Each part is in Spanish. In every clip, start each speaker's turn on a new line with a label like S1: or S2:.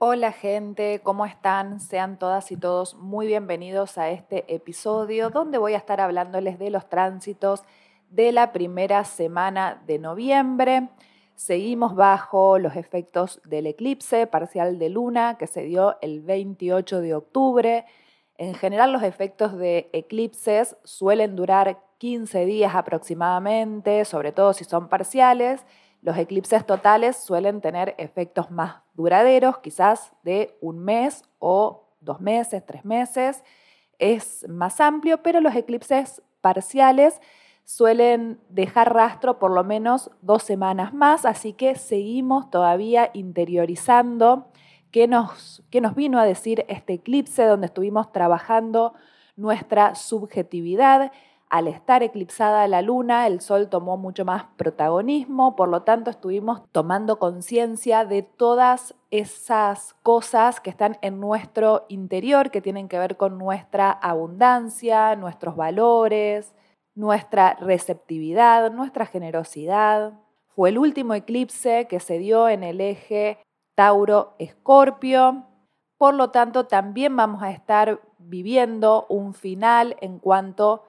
S1: Hola gente, ¿cómo están? Sean todas y todos muy bienvenidos a este episodio donde voy a estar hablándoles de los tránsitos de la primera semana de noviembre. Seguimos bajo los efectos del eclipse parcial de luna que se dio el 28 de octubre. En general los efectos de eclipses suelen durar 15 días aproximadamente, sobre todo si son parciales los eclipses totales suelen tener efectos más duraderos, quizás de un mes o dos meses, tres meses. Es más amplio, pero los eclipses parciales suelen dejar rastro por lo menos dos semanas más, así que seguimos todavía interiorizando qué nos, qué nos vino a decir este eclipse donde estuvimos trabajando nuestra subjetividad al estar eclipsada la luna, el sol tomó mucho más protagonismo, por lo tanto estuvimos tomando conciencia de todas esas cosas que están en nuestro interior, que tienen que ver con nuestra abundancia, nuestros valores, nuestra receptividad, nuestra generosidad. Fue el último eclipse que se dio en el eje Tauro-Escorpio, por lo tanto también vamos a estar viviendo un final en cuanto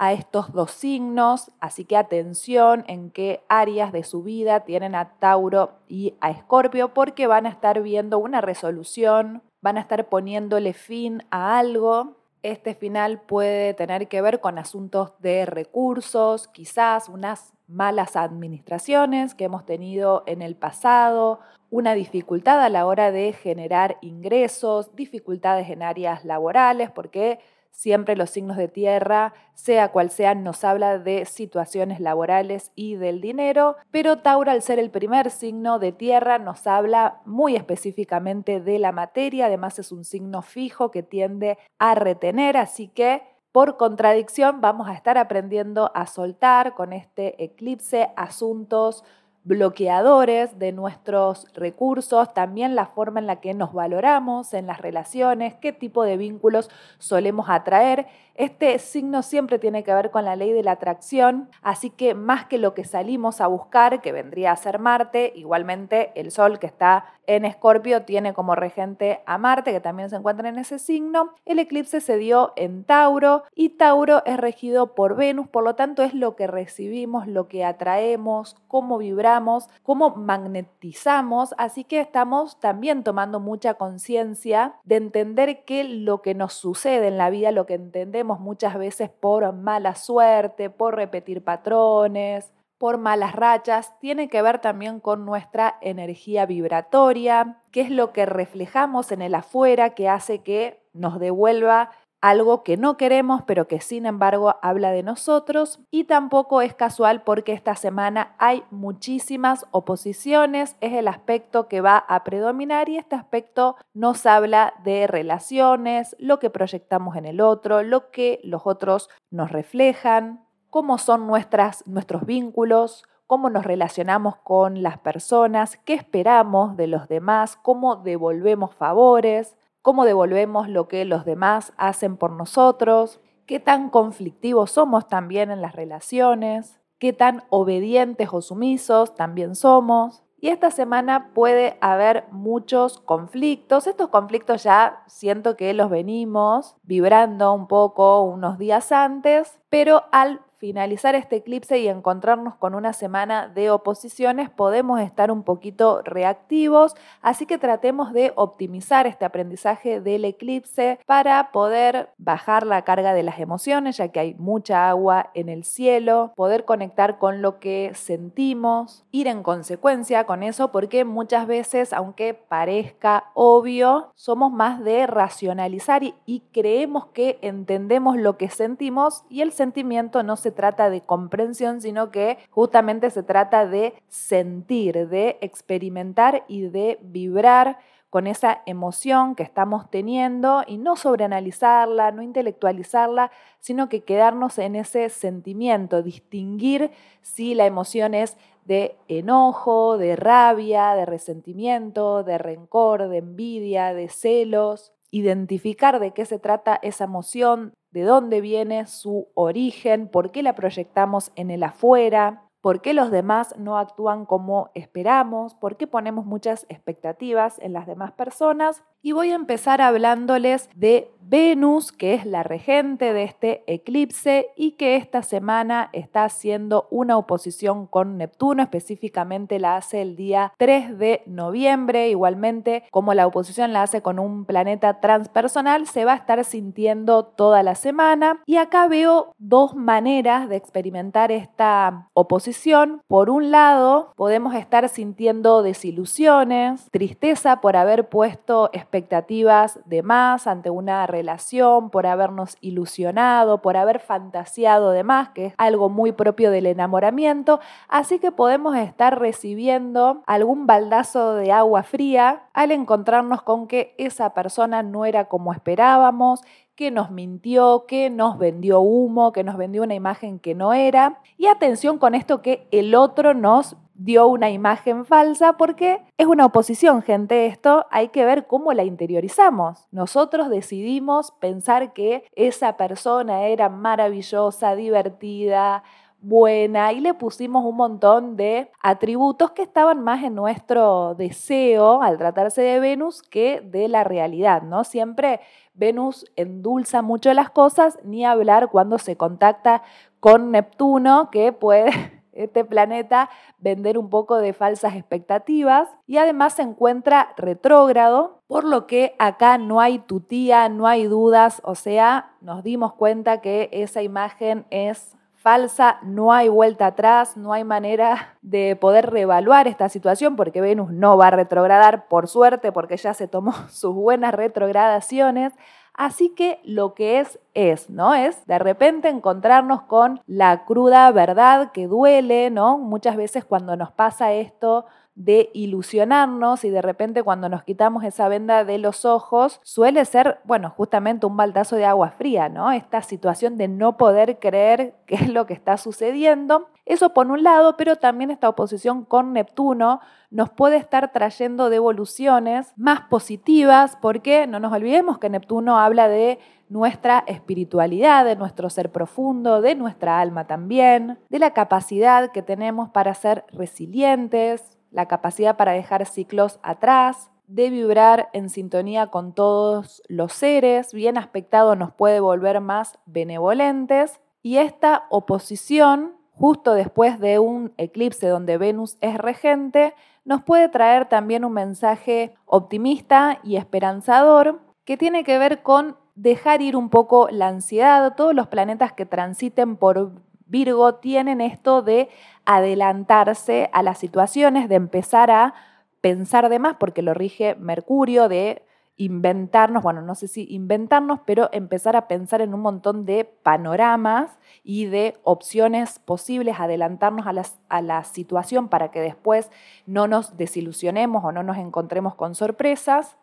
S1: a estos dos signos, así que atención en qué áreas de su vida tienen a Tauro y a Escorpio, porque van a estar viendo una resolución, van a estar poniéndole fin a algo. Este final puede tener que ver con asuntos de recursos, quizás unas malas administraciones que hemos tenido en el pasado, una dificultad a la hora de generar ingresos, dificultades en áreas laborales, porque Siempre los signos de tierra, sea cual sea, nos habla de situaciones laborales y del dinero, pero Tauro al ser el primer signo de tierra nos habla muy específicamente de la materia, además es un signo fijo que tiende a retener, así que por contradicción vamos a estar aprendiendo a soltar con este eclipse asuntos bloqueadores de nuestros recursos, también la forma en la que nos valoramos en las relaciones, qué tipo de vínculos solemos atraer. Este signo siempre tiene que ver con la ley de la atracción, así que más que lo que salimos a buscar, que vendría a ser Marte, igualmente el Sol que está en Escorpio tiene como regente a Marte, que también se encuentra en ese signo. El eclipse se dio en Tauro y Tauro es regido por Venus, por lo tanto es lo que recibimos, lo que atraemos, cómo vibramos cómo magnetizamos, así que estamos también tomando mucha conciencia de entender que lo que nos sucede en la vida, lo que entendemos muchas veces por mala suerte, por repetir patrones, por malas rachas, tiene que ver también con nuestra energía vibratoria, que es lo que reflejamos en el afuera que hace que nos devuelva algo que no queremos, pero que sin embargo habla de nosotros. Y tampoco es casual porque esta semana hay muchísimas oposiciones, es el aspecto que va a predominar y este aspecto nos habla de relaciones, lo que proyectamos en el otro, lo que los otros nos reflejan, cómo son nuestras, nuestros vínculos, cómo nos relacionamos con las personas, qué esperamos de los demás, cómo devolvemos favores cómo devolvemos lo que los demás hacen por nosotros, qué tan conflictivos somos también en las relaciones, qué tan obedientes o sumisos también somos. Y esta semana puede haber muchos conflictos. Estos conflictos ya siento que los venimos vibrando un poco unos días antes, pero al finalizar este eclipse y encontrarnos con una semana de oposiciones, podemos estar un poquito reactivos, así que tratemos de optimizar este aprendizaje del eclipse para poder bajar la carga de las emociones, ya que hay mucha agua en el cielo, poder conectar con lo que sentimos, ir en consecuencia con eso, porque muchas veces, aunque parezca obvio, somos más de racionalizar y, creemos que entendemos lo que sentimos y el sentimiento no se trata de comprensión, sino que justamente se trata de sentir, de experimentar y de vibrar con esa emoción que estamos teniendo y no sobreanalizarla, no intelectualizarla, sino que quedarnos en ese sentimiento, distinguir si la emoción es de enojo, de rabia, de resentimiento, de rencor, de envidia, de celos, identificar de qué se trata esa emoción, de dónde viene su origen, por qué la proyectamos en el afuera, por qué los demás no actúan como esperamos, por qué ponemos muchas expectativas en las demás personas. Y voy a empezar hablándoles de Venus, que es la regente de este eclipse y que esta semana está haciendo una oposición con Neptuno, específicamente la hace el día 3 de noviembre, igualmente como la oposición la hace con un planeta transpersonal, se va a estar sintiendo toda la semana. Y acá veo dos maneras de experimentar esta oposición. Por un lado, podemos estar sintiendo desilusiones, tristeza por haber puesto expectativas de más ante una relación, por habernos ilusionado, por haber fantaseado de más, que es algo muy propio del enamoramiento. Así que podemos estar recibiendo algún baldazo de agua fría al encontrarnos con que esa persona no era como esperábamos, que nos mintió, que nos vendió humo, que nos vendió una imagen que no era. Y atención con esto que el otro nos dio una imagen falsa porque es una oposición, gente. Esto hay que ver cómo la interiorizamos. Nosotros decidimos pensar que esa persona era maravillosa, divertida, buena y le pusimos un montón de atributos que estaban más en nuestro deseo al tratarse de Venus que de la realidad, ¿no? Siempre Venus endulza mucho las cosas, ni hablar cuando se contacta con Neptuno, que puede este planeta vender un poco de falsas expectativas y además se encuentra retrógrado, por lo que acá no hay tutía, no hay dudas, o sea, nos dimos cuenta que esa imagen es falsa, no hay vuelta atrás, no hay manera de poder reevaluar esta situación porque Venus no va a retrogradar, por suerte, porque ya se tomó sus buenas retrogradaciones. Así que lo que es es, ¿no? Es de repente encontrarnos con la cruda verdad que duele, ¿no? Muchas veces cuando nos pasa esto de ilusionarnos y de repente cuando nos quitamos esa venda de los ojos suele ser, bueno, justamente un baldazo de agua fría, ¿no? Esta situación de no poder creer qué es lo que está sucediendo. Eso por un lado, pero también esta oposición con Neptuno nos puede estar trayendo devoluciones más positivas porque no nos olvidemos que Neptuno habla de nuestra espiritualidad, de nuestro ser profundo, de nuestra alma también, de la capacidad que tenemos para ser resilientes, la capacidad para dejar ciclos atrás, de vibrar en sintonía con todos los seres, bien aspectado nos puede volver más benevolentes y esta oposición, justo después de un eclipse donde Venus es regente, nos puede traer también un mensaje optimista y esperanzador que tiene que ver con dejar ir un poco la ansiedad. Todos los planetas que transiten por Virgo tienen esto de adelantarse a las situaciones, de empezar a pensar de más, porque lo rige Mercurio, de inventarnos, bueno, no sé si inventarnos, pero empezar a pensar en un montón de panoramas y de opciones posibles, adelantarnos a, a la situación para que después no nos desilusionemos o no nos encontremos con sorpresas.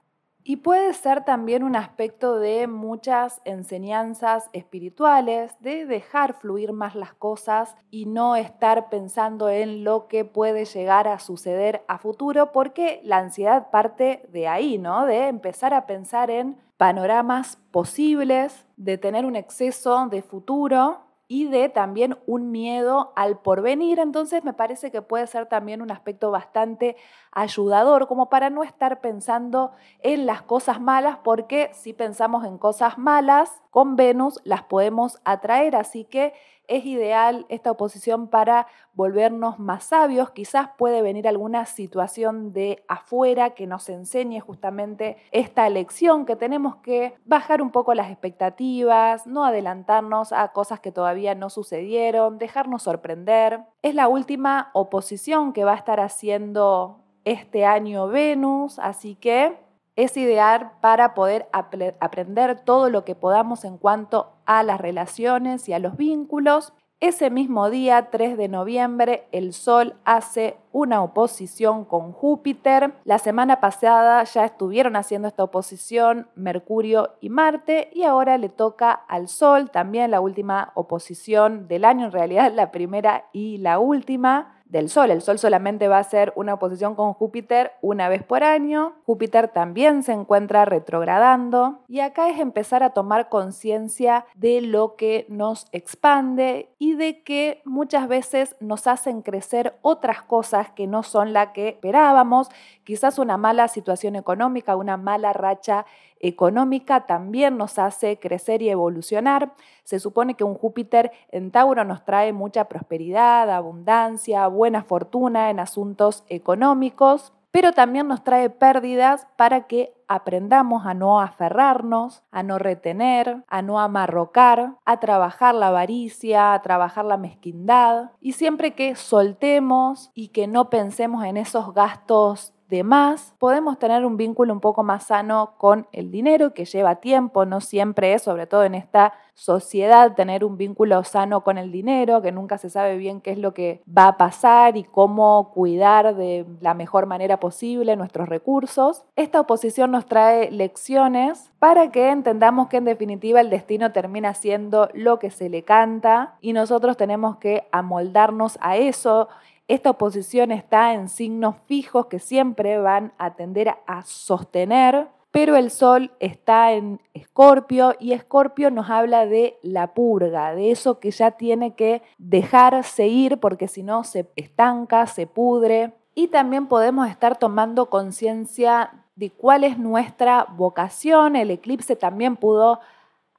S1: Y puede ser también un aspecto de muchas enseñanzas espirituales, de dejar fluir más las cosas y no estar pensando en lo que puede llegar a suceder a futuro, porque la ansiedad parte de ahí, ¿no? De empezar a pensar en panoramas posibles, de tener un exceso de futuro y de también un miedo al porvenir. Entonces me parece que puede ser también un aspecto bastante ayudador, como para no estar pensando en las cosas malas, porque si pensamos en cosas malas, con Venus las podemos atraer. Así que es ideal esta oposición para volvernos más sabios. Quizás puede venir alguna situación de afuera que nos enseñe justamente esta lección que tenemos que bajar un poco las expectativas, no adelantarnos a cosas que todavía no sucedieron, dejarnos sorprender. Es la última oposición que va a estar haciendo este año Venus, así que es ideal para poder aprender todo lo que podamos en cuanto a las relaciones y a los vínculos. Ese mismo día, 3 de noviembre, el Sol hace una oposición con Júpiter. La semana pasada ya estuvieron haciendo esta oposición Mercurio y Marte y ahora le toca al Sol, también la última oposición del año, en realidad la primera y la última. Del Sol. El Sol solamente va a ser una oposición con Júpiter una vez por año. Júpiter también se encuentra retrogradando y acá es empezar a tomar conciencia de lo que nos expande y de que muchas veces nos hacen crecer otras cosas que no son la que esperábamos, quizás una mala situación económica, una mala racha económica también nos hace crecer y evolucionar. Se supone que un Júpiter en Tauro nos trae mucha prosperidad, abundancia, buena fortuna en asuntos económicos, pero también nos trae pérdidas para que aprendamos a no aferrarnos, a no retener, a no amarrocar, a trabajar la avaricia, a trabajar la mezquindad y siempre que soltemos y que no pensemos en esos gastos de más, podemos tener un vínculo un poco más sano con el dinero, que lleva tiempo, no siempre es, sobre todo en esta sociedad, tener un vínculo sano con el dinero, que nunca se sabe bien qué es lo que va a pasar y cómo cuidar de la mejor manera posible nuestros recursos. Esta oposición nos trae lecciones para que entendamos que en definitiva el destino termina siendo lo que se le canta y nosotros tenemos que amoldarnos a eso esta oposición está en signos fijos que siempre van a tender a sostener, pero el Sol está en Escorpio y Escorpio nos habla de la purga, de eso que ya tiene que dejarse ir porque si no se estanca, se pudre. Y también podemos estar tomando conciencia de cuál es nuestra vocación. El eclipse también pudo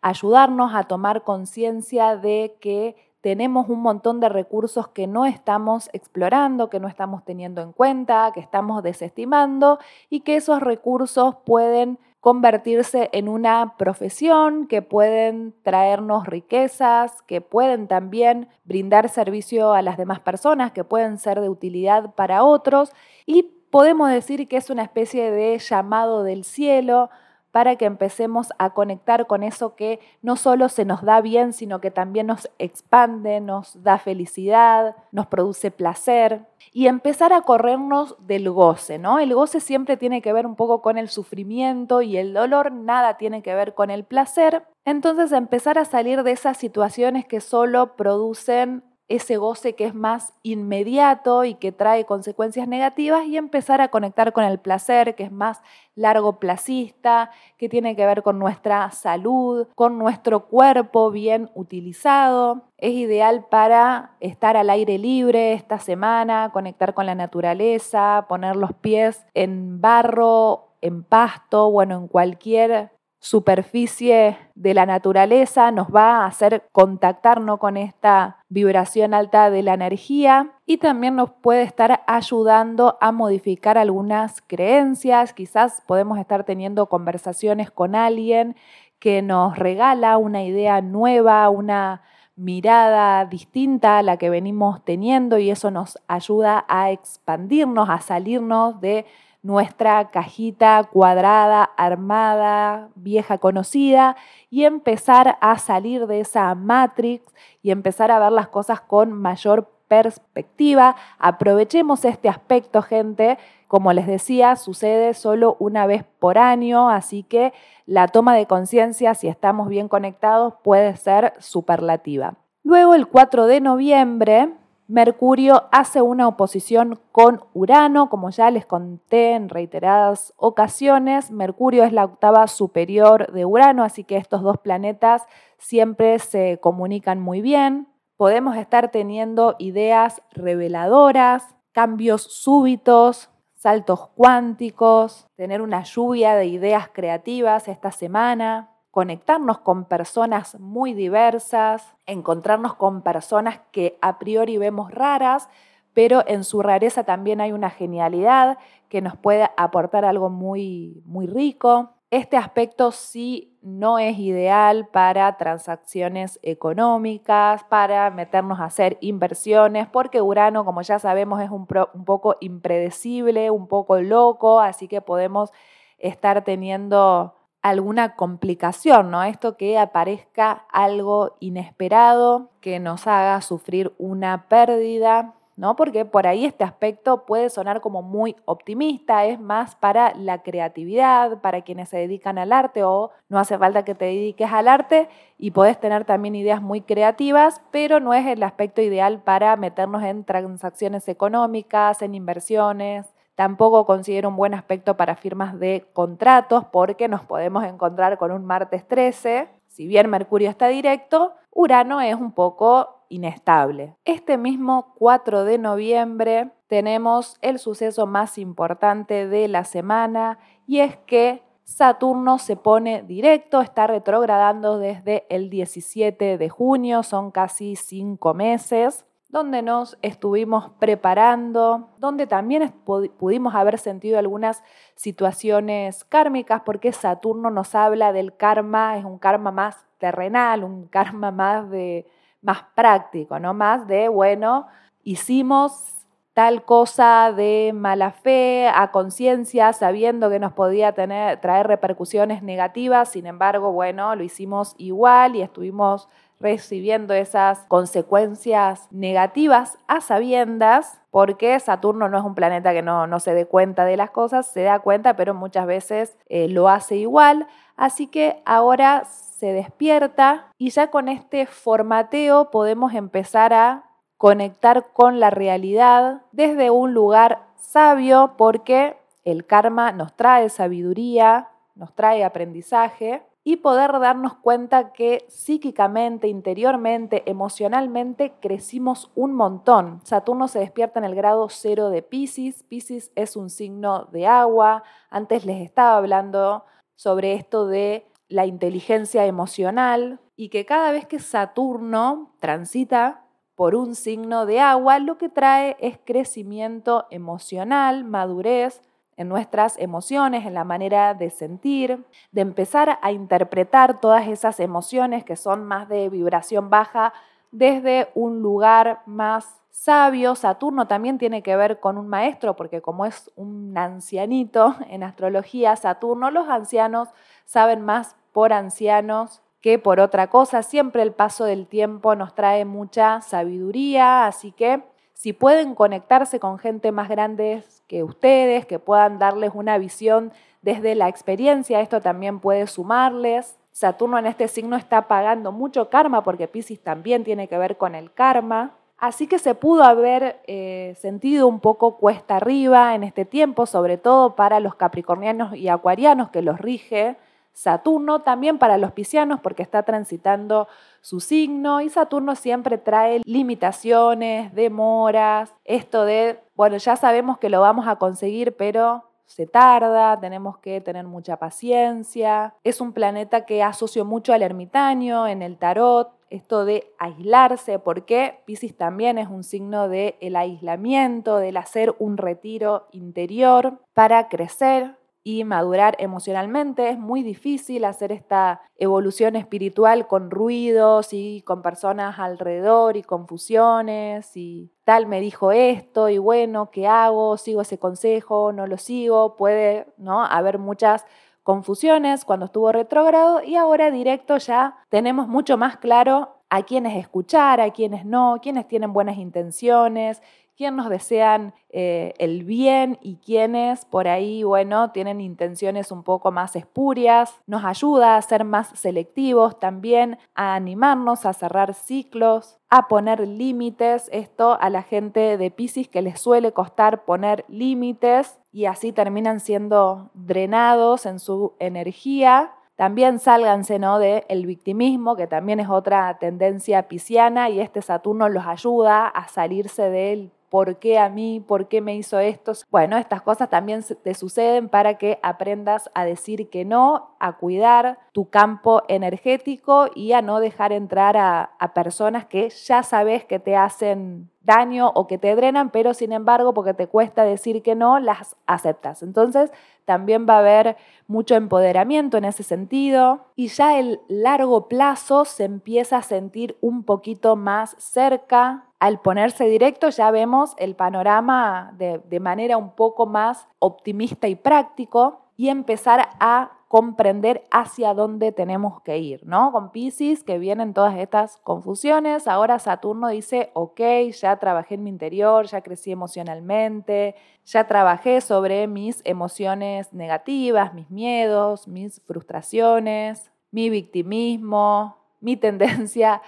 S1: ayudarnos a tomar conciencia de que tenemos un montón de recursos que no estamos explorando, que no estamos teniendo en cuenta, que estamos desestimando y que esos recursos pueden convertirse en una profesión, que pueden traernos riquezas, que pueden también brindar servicio a las demás personas, que pueden ser de utilidad para otros. Y podemos decir que es una especie de llamado del cielo para que empecemos a conectar con eso que no solo se nos da bien, sino que también nos expande, nos da felicidad, nos produce placer y empezar a corrernos del goce, ¿no? El goce siempre tiene que ver un poco con el sufrimiento y el dolor, nada tiene que ver con el placer. Entonces empezar a salir de esas situaciones que solo producen ese goce que es más inmediato y que trae consecuencias negativas y empezar a conectar con el placer que es más largo placista, que tiene que ver con nuestra salud, con nuestro cuerpo bien utilizado. Es ideal para estar al aire libre esta semana, conectar con la naturaleza, poner los pies en barro, en pasto, bueno, en cualquier superficie de la naturaleza, nos va a hacer contactarnos con esta vibración alta de la energía y también nos puede estar ayudando a modificar algunas creencias, quizás podemos estar teniendo conversaciones con alguien que nos regala una idea nueva, una mirada distinta a la que venimos teniendo y eso nos ayuda a expandirnos, a salirnos de nuestra cajita cuadrada, armada, vieja conocida y empezar a salir de esa matrix y empezar a ver las cosas con mayor perspectiva. Aprovechemos este aspecto, gente. Como les decía, sucede solo una vez por año, así que la toma de conciencia, si estamos bien conectados, puede ser superlativa. Luego, el 4 de noviembre, Mercurio hace una oposición con Urano, como ya les conté en reiteradas ocasiones. Mercurio es la octava superior de Urano, así que estos dos planetas siempre se comunican muy bien. Podemos estar teniendo ideas reveladoras, cambios súbitos, saltos cuánticos, tener una lluvia de ideas creativas esta semana conectarnos con personas muy diversas, encontrarnos con personas que a priori vemos raras, pero en su rareza también hay una genialidad que nos puede aportar algo muy, muy rico. Este aspecto sí no es ideal para transacciones económicas, para meternos a hacer inversiones, porque Urano, como ya sabemos, es un, un poco impredecible, un poco loco, así que podemos estar teniendo alguna complicación, ¿no? Esto que aparezca algo inesperado, que nos haga sufrir una pérdida ¿no? Porque por ahí este aspecto puede sonar como muy optimista, es más para la creatividad, para quienes se dedican al arte o no hace falta que te dediques al arte y podés tener también ideas muy creativas, pero no es el aspecto ideal para meternos en transacciones económicas, en inversiones. Tampoco considero un buen aspecto para firmas de contratos porque nos podemos encontrar con un martes 13. Si bien Mercurio está directo, Urano es un poco inestable. Este mismo 4 de noviembre tenemos el suceso más importante de la semana y es que Saturno se pone directo, está retrogradando desde el 17 de junio, son casi cinco meses, donde nos estuvimos preparando, donde también pudimos haber sentido algunas situaciones kármicas, porque Saturno nos habla del karma, es un karma más terrenal, un karma más de más práctico, no más de, bueno, hicimos tal cosa de mala fe, a conciencia, sabiendo que nos podía traer repercusiones negativas, sin embargo, bueno, lo hicimos igual y estuvimos recibiendo esas consecuencias negativas a sabiendas, porque Saturno no es un planeta que no, no se dé cuenta de las cosas, se da cuenta, pero muchas veces eh, lo hace igual. Así que ahora se despierta y ya con este formateo podemos empezar a conectar con la realidad desde un lugar sabio porque el karma nos trae sabiduría, nos trae aprendizaje y poder darnos cuenta que psíquicamente, interiormente, emocionalmente crecimos un montón. Saturno se despierta en el grado cero de Pisces. Pisces es un signo de agua. Antes les estaba hablando sobre esto de la inteligencia emocional y que cada vez que Saturno transita por un signo de agua, lo que trae es crecimiento emocional, madurez en nuestras emociones, en la manera de sentir, de empezar a interpretar todas esas emociones que son más de vibración baja desde un lugar más sabio. Saturno también tiene que ver con un maestro, porque como es un ancianito en astrología, Saturno, los ancianos saben más por ancianos que por otra cosa. Siempre el paso del tiempo nos trae mucha sabiduría, así que si pueden conectarse con gente más grande que ustedes, que puedan darles una visión desde la experiencia, esto también puede sumarles. Saturno en este signo está pagando mucho karma porque Pisces también tiene que ver con el karma. Así que se pudo haber eh, sentido un poco cuesta arriba en este tiempo, sobre todo para los capricornianos y acuarianos que los rige Saturno, también para los piscianos porque está transitando su signo y Saturno siempre trae limitaciones, demoras, esto de, bueno, ya sabemos que lo vamos a conseguir, pero se tarda, tenemos que tener mucha paciencia. Es un planeta que asocio mucho al ermitaño en el tarot, esto de aislarse, porque Pisces también es un signo del el aislamiento, del hacer un retiro interior para crecer, y madurar emocionalmente. Es muy difícil hacer esta evolución espiritual con ruidos y con personas alrededor y confusiones y tal me dijo esto y bueno, ¿qué hago? ¿Sigo ese consejo? ¿No lo sigo? Puede ¿no? haber muchas confusiones cuando estuvo retrógrado y ahora directo ya tenemos mucho más claro a quiénes escuchar, a quiénes no, quiénes tienen buenas intenciones, quién nos desean eh, el bien y quiénes por ahí, bueno, tienen intenciones un poco más espurias. Nos ayuda a ser más selectivos también, a animarnos a cerrar ciclos, a poner límites. Esto a la gente de Pisces que les suele costar poner límites y así terminan siendo drenados en su energía. También sálganse ¿no? del el victimismo, que también es otra tendencia pisciana, y este Saturno los ayuda a salirse del ¿Por qué a mí? ¿Por qué me hizo esto? Bueno, estas cosas también te suceden para que aprendas a decir que no, a cuidar tu campo energético y a no dejar entrar a, a personas que ya sabes que te hacen daño o que te drenan, pero sin embargo, porque te cuesta decir que no, las aceptas. Entonces, también va a haber mucho empoderamiento en ese sentido y ya el largo plazo se empieza a sentir un poquito más cerca al ponerse directo ya vemos el panorama de, manera un poco más optimista y práctico y empezar a comprender hacia dónde tenemos que ir, ¿no? Con Pisces que vienen todas estas confusiones, ahora Saturno dice, ok, ya trabajé en mi interior, ya crecí emocionalmente, ya trabajé sobre mis emociones negativas, mis miedos, mis frustraciones, mi victimismo, mi tendencia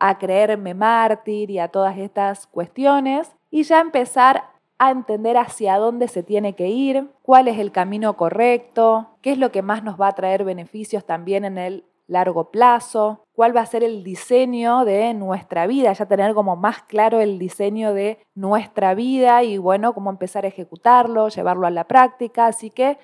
S1: a creerme mártir y a todas estas cuestiones y ya empezar a entender hacia dónde se tiene que ir, cuál es el camino correcto, qué es lo que más nos va a traer beneficios también en el largo plazo, cuál va a ser el diseño de nuestra vida, ya tener como más claro el diseño de nuestra vida y bueno, cómo empezar a ejecutarlo, llevarlo a la práctica, así que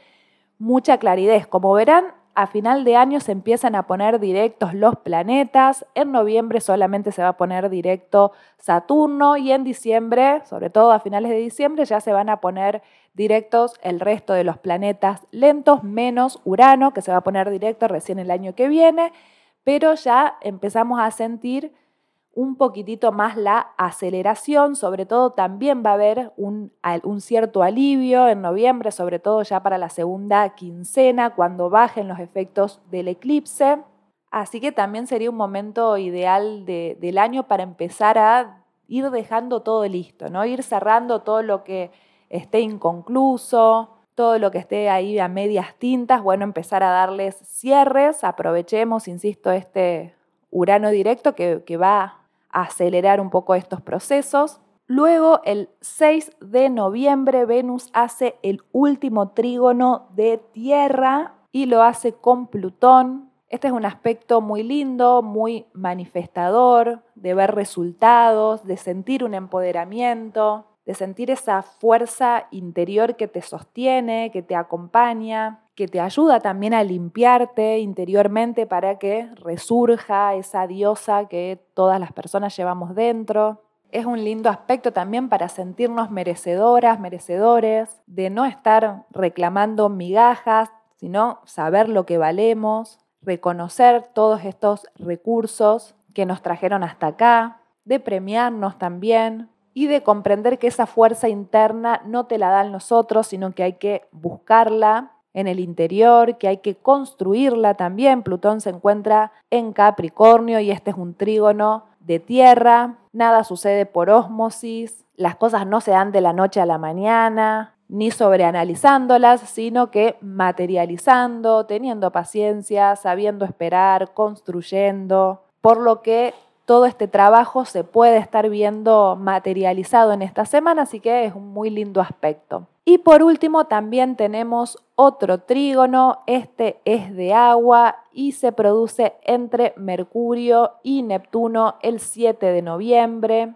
S1: mucha claridad. Como verán, a final de año se empiezan a poner directos los planetas, en noviembre solamente se va a poner directo Saturno y en diciembre, sobre todo a finales de diciembre, ya se van a poner directos el resto de los planetas lentos, menos Urano, que se va a poner directo recién el año que viene, pero ya empezamos a sentir un poquitito más la aceleración, sobre todo también va a haber un, cierto alivio en noviembre, sobre todo ya para la segunda quincena, cuando bajen los efectos del eclipse. Así que también sería un momento ideal del año para empezar a ir dejando todo listo, ¿no? Ir cerrando todo lo que esté inconcluso, todo lo que esté ahí a medias tintas, bueno, empezar a darles cierres, aprovechemos, insisto, este Urano directo que va acelerar un poco estos procesos. Luego, el 6 de noviembre, Venus hace el último trígono de Tierra y lo hace con Plutón. Este es un aspecto muy lindo, muy manifestador, de ver resultados, de sentir un empoderamiento, de sentir esa fuerza interior que te sostiene, que te acompaña, que te ayuda también a limpiarte interiormente para que resurja esa diosa que todas las personas llevamos dentro. Es un lindo aspecto también para sentirnos merecedoras, merecedores, de no estar reclamando migajas, sino saber lo que valemos, reconocer todos estos recursos que nos trajeron hasta acá, de premiarnos también y de comprender que esa fuerza interna no te la dan nosotros, sino que hay que buscarla en el interior, que hay que construirla también. Plutón se encuentra en Capricornio y este es un trígono de tierra. Nada sucede por ósmosis, las cosas no se dan de la noche a la mañana, ni sobreanalizándolas, sino que materializando, teniendo paciencia, sabiendo esperar, construyendo, por lo que todo este trabajo se puede estar viendo materializado en esta semana, así que es un muy lindo aspecto. Y por último también tenemos otro trígono, este es de agua y se produce entre Mercurio y Neptuno el 7 de noviembre.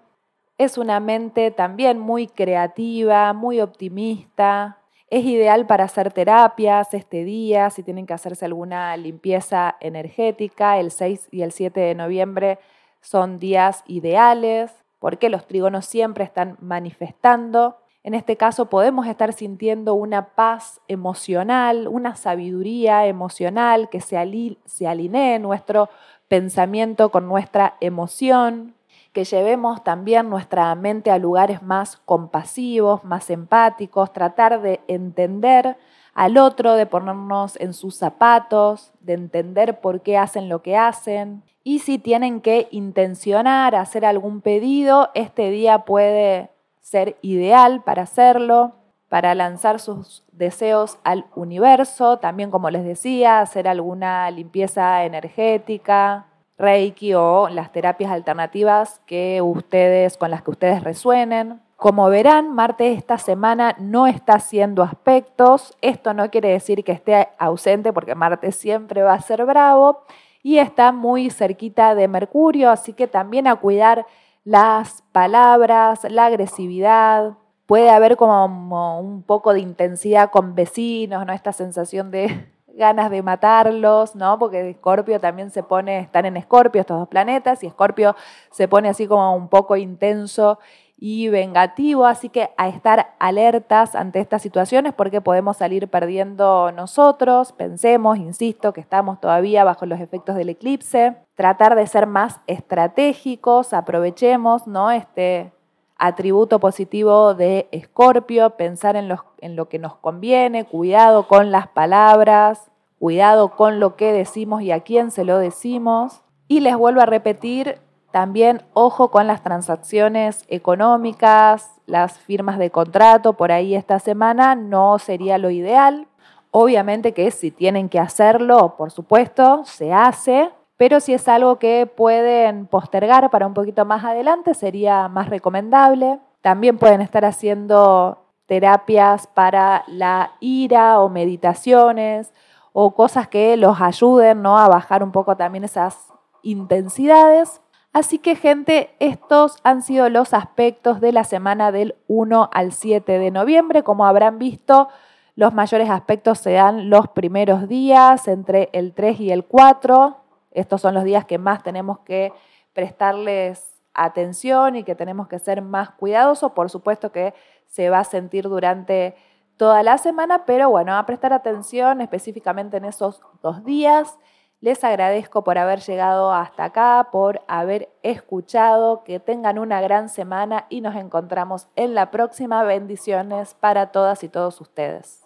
S1: Es una mente también muy creativa, muy optimista. Es ideal para hacer terapias este día, si tienen que hacerse alguna limpieza energética. El 6 y el 7 de noviembre son días ideales porque los trígonos siempre están manifestando en este caso podemos estar sintiendo una paz emocional, una sabiduría emocional que se, alinee nuestro pensamiento con nuestra emoción, que llevemos también nuestra mente a lugares más compasivos, más empáticos, tratar de entender al otro, de ponernos en sus zapatos, de entender por qué hacen lo que hacen. Y si tienen que intencionar hacer algún pedido, este día puede ser ideal para hacerlo, para lanzar sus deseos al universo, también como les decía, hacer alguna limpieza energética, Reiki o las terapias alternativas que ustedes con las que ustedes resuenen. Como verán, Marte esta semana no está haciendo aspectos. Esto no quiere decir que esté ausente porque Marte siempre va a ser bravo y está muy cerquita de Mercurio, así que también a cuidar las palabras, la agresividad, puede haber como un poco de intensidad con vecinos, ¿no? Esta sensación de ganas de matarlos, ¿no? Porque Escorpio también se pone, están en Escorpio estos dos planetas, y Escorpio se pone así como un poco intenso y vengativo, así que a estar alertas ante estas situaciones porque podemos salir perdiendo nosotros, pensemos, insisto, que estamos todavía bajo los efectos del eclipse, tratar de ser más estratégicos, aprovechemos ¿no? este atributo positivo de Escorpio, pensar en, en lo que nos conviene, cuidado con las palabras, cuidado con lo que decimos y a quién se lo decimos. Y les vuelvo a repetir, también ojo con las transacciones económicas, las firmas de contrato por ahí esta semana no sería lo ideal. Obviamente que si tienen que hacerlo, por supuesto, se hace, pero si es algo que pueden postergar para un poquito más adelante, sería más recomendable. También pueden estar haciendo terapias para la ira o meditaciones o cosas que los ayuden ¿no? a bajar un poco también esas intensidades. Así que gente, estos han sido los aspectos de la semana del 1 al 7 de noviembre. Como habrán visto, los mayores aspectos se dan los primeros días, entre el 3 y el 4. Estos son los días que más tenemos que prestarles atención y que tenemos que ser más cuidadosos. Por supuesto que se va a sentir durante toda la semana, pero bueno, a prestar atención específicamente en esos dos días. Les agradezco por haber llegado hasta acá, por haber escuchado, que tengan una gran semana y nos encontramos en la próxima. Bendiciones para todas y todos ustedes.